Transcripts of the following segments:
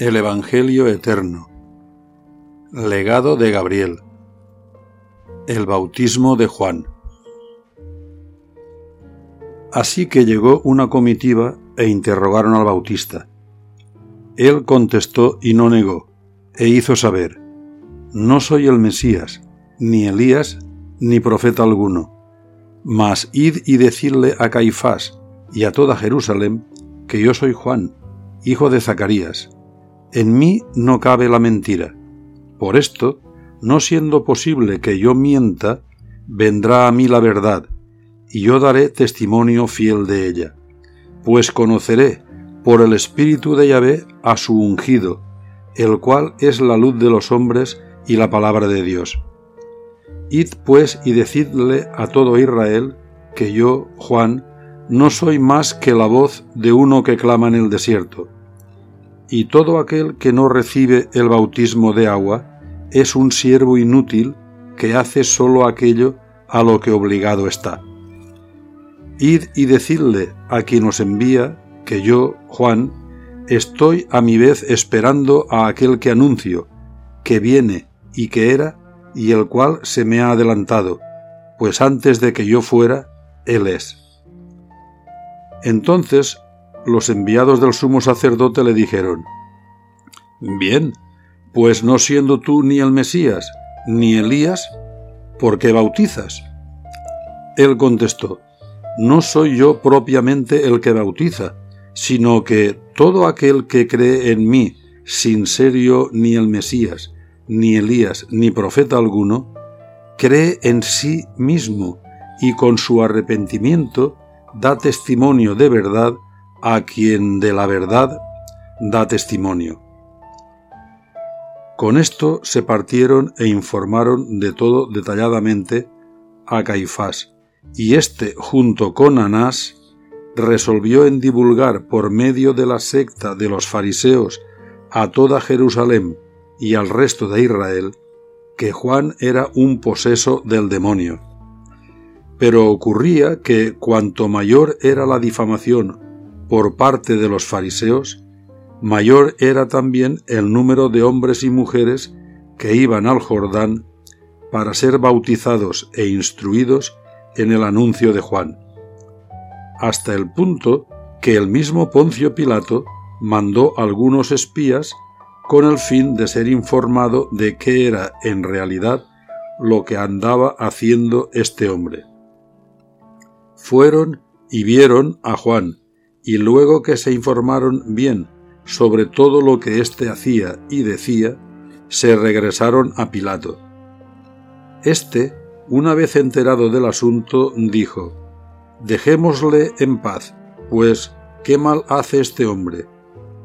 El Evangelio Eterno. Legado de Gabriel. El bautismo de Juan. Así que llegó una comitiva e interrogaron al Bautista. Él contestó y no negó, e hizo saber, No soy el Mesías, ni Elías, ni profeta alguno, mas id y decidle a Caifás y a toda Jerusalén que yo soy Juan, hijo de Zacarías en mí no cabe la mentira. Por esto, no siendo posible que yo mienta, vendrá a mí la verdad, y yo daré testimonio fiel de ella. Pues conoceré por el Espíritu de Yahvé a su ungido, el cual es la luz de los hombres y la palabra de Dios. Id pues y decidle a todo Israel que yo, Juan, no soy más que la voz de uno que clama en el desierto y todo aquel que no recibe el bautismo de agua es un siervo inútil que hace sólo aquello a lo que obligado está. Id y decidle a quien os envía que yo, Juan, estoy a mi vez esperando a aquel que anuncio, que viene y que era, y el cual se me ha adelantado, pues antes de que yo fuera, él es. Entonces los enviados del sumo sacerdote le dijeron, Bien, pues no siendo tú ni el Mesías, ni Elías, ¿por qué bautizas? Él contestó, No soy yo propiamente el que bautiza, sino que todo aquel que cree en mí, sin ser yo ni el Mesías, ni Elías, ni profeta alguno, cree en sí mismo y con su arrepentimiento da testimonio de verdad a quien de la verdad da testimonio. Con esto se partieron e informaron de todo detalladamente a Caifás, y éste, junto con Anás, resolvió en divulgar por medio de la secta de los fariseos a toda Jerusalén y al resto de Israel que Juan era un poseso del demonio. Pero ocurría que cuanto mayor era la difamación por parte de los fariseos, mayor era también el número de hombres y mujeres que iban al Jordán para ser bautizados e instruidos en el anuncio de Juan, hasta el punto que el mismo Poncio Pilato mandó algunos espías con el fin de ser informado de qué era en realidad lo que andaba haciendo este hombre. Fueron y vieron a Juan, y luego que se informaron bien sobre todo lo que éste hacía y decía, se regresaron a Pilato. Este, una vez enterado del asunto, dijo, Dejémosle en paz, pues qué mal hace este hombre.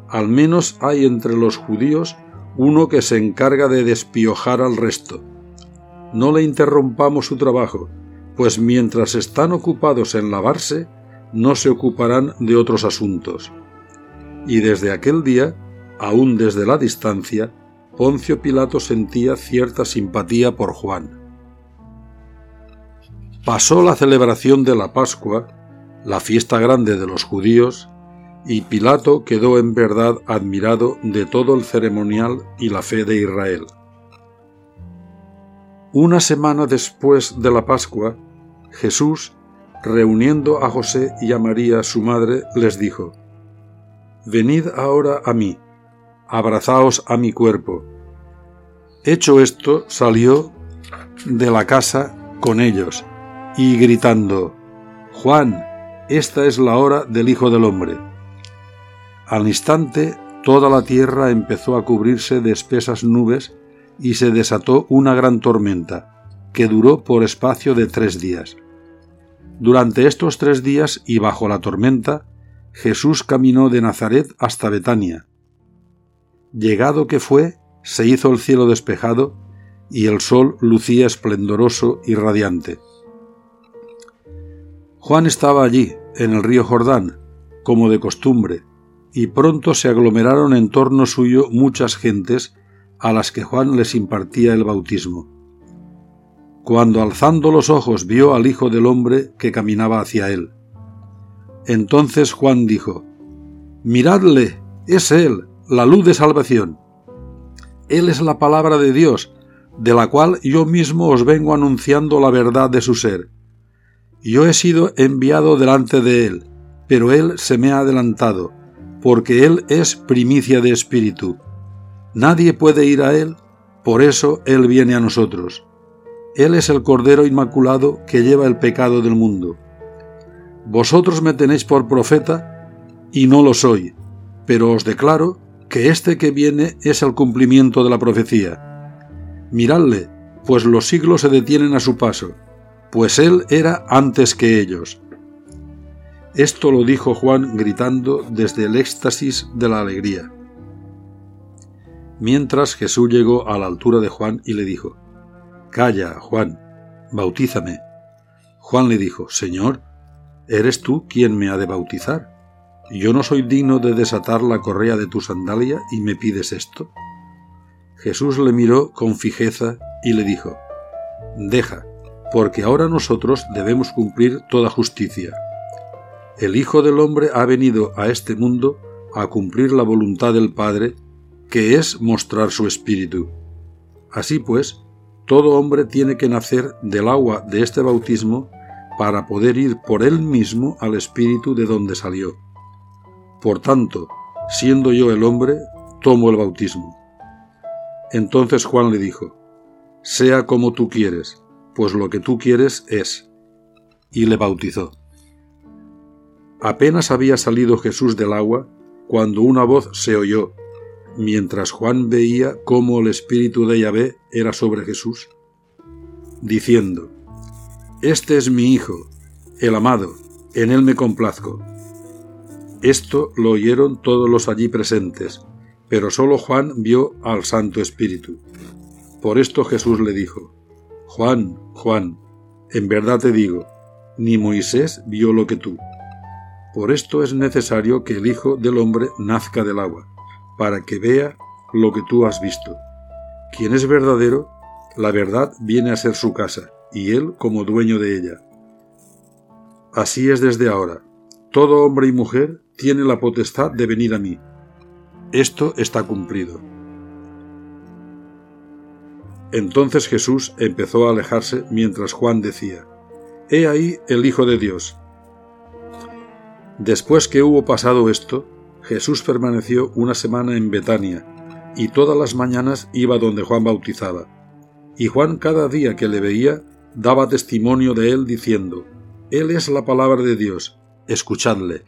Al menos hay entre los judíos uno que se encarga de despiojar al resto. No le interrumpamos su trabajo, pues mientras están ocupados en lavarse, no se ocuparán de otros asuntos. Y desde aquel día, aún desde la distancia, Poncio Pilato sentía cierta simpatía por Juan. Pasó la celebración de la Pascua, la fiesta grande de los judíos, y Pilato quedó en verdad admirado de todo el ceremonial y la fe de Israel. Una semana después de la Pascua, Jesús reuniendo a José y a María su madre, les dijo, Venid ahora a mí, abrazaos a mi cuerpo. Hecho esto, salió de la casa con ellos, y gritando, Juan, esta es la hora del Hijo del Hombre. Al instante, toda la tierra empezó a cubrirse de espesas nubes y se desató una gran tormenta, que duró por espacio de tres días. Durante estos tres días y bajo la tormenta, Jesús caminó de Nazaret hasta Betania. Llegado que fue, se hizo el cielo despejado y el sol lucía esplendoroso y radiante. Juan estaba allí, en el río Jordán, como de costumbre, y pronto se aglomeraron en torno suyo muchas gentes a las que Juan les impartía el bautismo cuando alzando los ojos vio al Hijo del Hombre que caminaba hacia él. Entonces Juan dijo, Miradle, es él, la luz de salvación. Él es la palabra de Dios, de la cual yo mismo os vengo anunciando la verdad de su ser. Yo he sido enviado delante de Él, pero Él se me ha adelantado, porque Él es primicia de espíritu. Nadie puede ir a Él, por eso Él viene a nosotros. Él es el Cordero Inmaculado que lleva el pecado del mundo. Vosotros me tenéis por profeta, y no lo soy, pero os declaro que este que viene es el cumplimiento de la profecía. Miradle, pues los siglos se detienen a su paso, pues él era antes que ellos. Esto lo dijo Juan gritando desde el éxtasis de la alegría. Mientras Jesús llegó a la altura de Juan y le dijo, Calla, Juan, bautízame. Juan le dijo, Señor, ¿eres tú quien me ha de bautizar? ¿Yo no soy digno de desatar la correa de tu sandalia y me pides esto? Jesús le miró con fijeza y le dijo, Deja, porque ahora nosotros debemos cumplir toda justicia. El Hijo del Hombre ha venido a este mundo a cumplir la voluntad del Padre, que es mostrar su espíritu. Así pues, todo hombre tiene que nacer del agua de este bautismo para poder ir por él mismo al espíritu de donde salió. Por tanto, siendo yo el hombre, tomo el bautismo. Entonces Juan le dijo, Sea como tú quieres, pues lo que tú quieres es. Y le bautizó. Apenas había salido Jesús del agua, cuando una voz se oyó, mientras Juan veía cómo el espíritu de Yahvé era sobre Jesús, diciendo, Este es mi Hijo, el amado, en él me complazco. Esto lo oyeron todos los allí presentes, pero sólo Juan vio al Santo Espíritu. Por esto Jesús le dijo, Juan, Juan, en verdad te digo, ni Moisés vio lo que tú. Por esto es necesario que el Hijo del Hombre nazca del agua, para que vea lo que tú has visto. Quien es verdadero, la verdad viene a ser su casa, y él como dueño de ella. Así es desde ahora. Todo hombre y mujer tiene la potestad de venir a mí. Esto está cumplido. Entonces Jesús empezó a alejarse mientras Juan decía, He ahí el Hijo de Dios. Después que hubo pasado esto, Jesús permaneció una semana en Betania, y todas las mañanas iba donde Juan bautizaba. Y Juan cada día que le veía daba testimonio de él diciendo, Él es la palabra de Dios, escuchadle.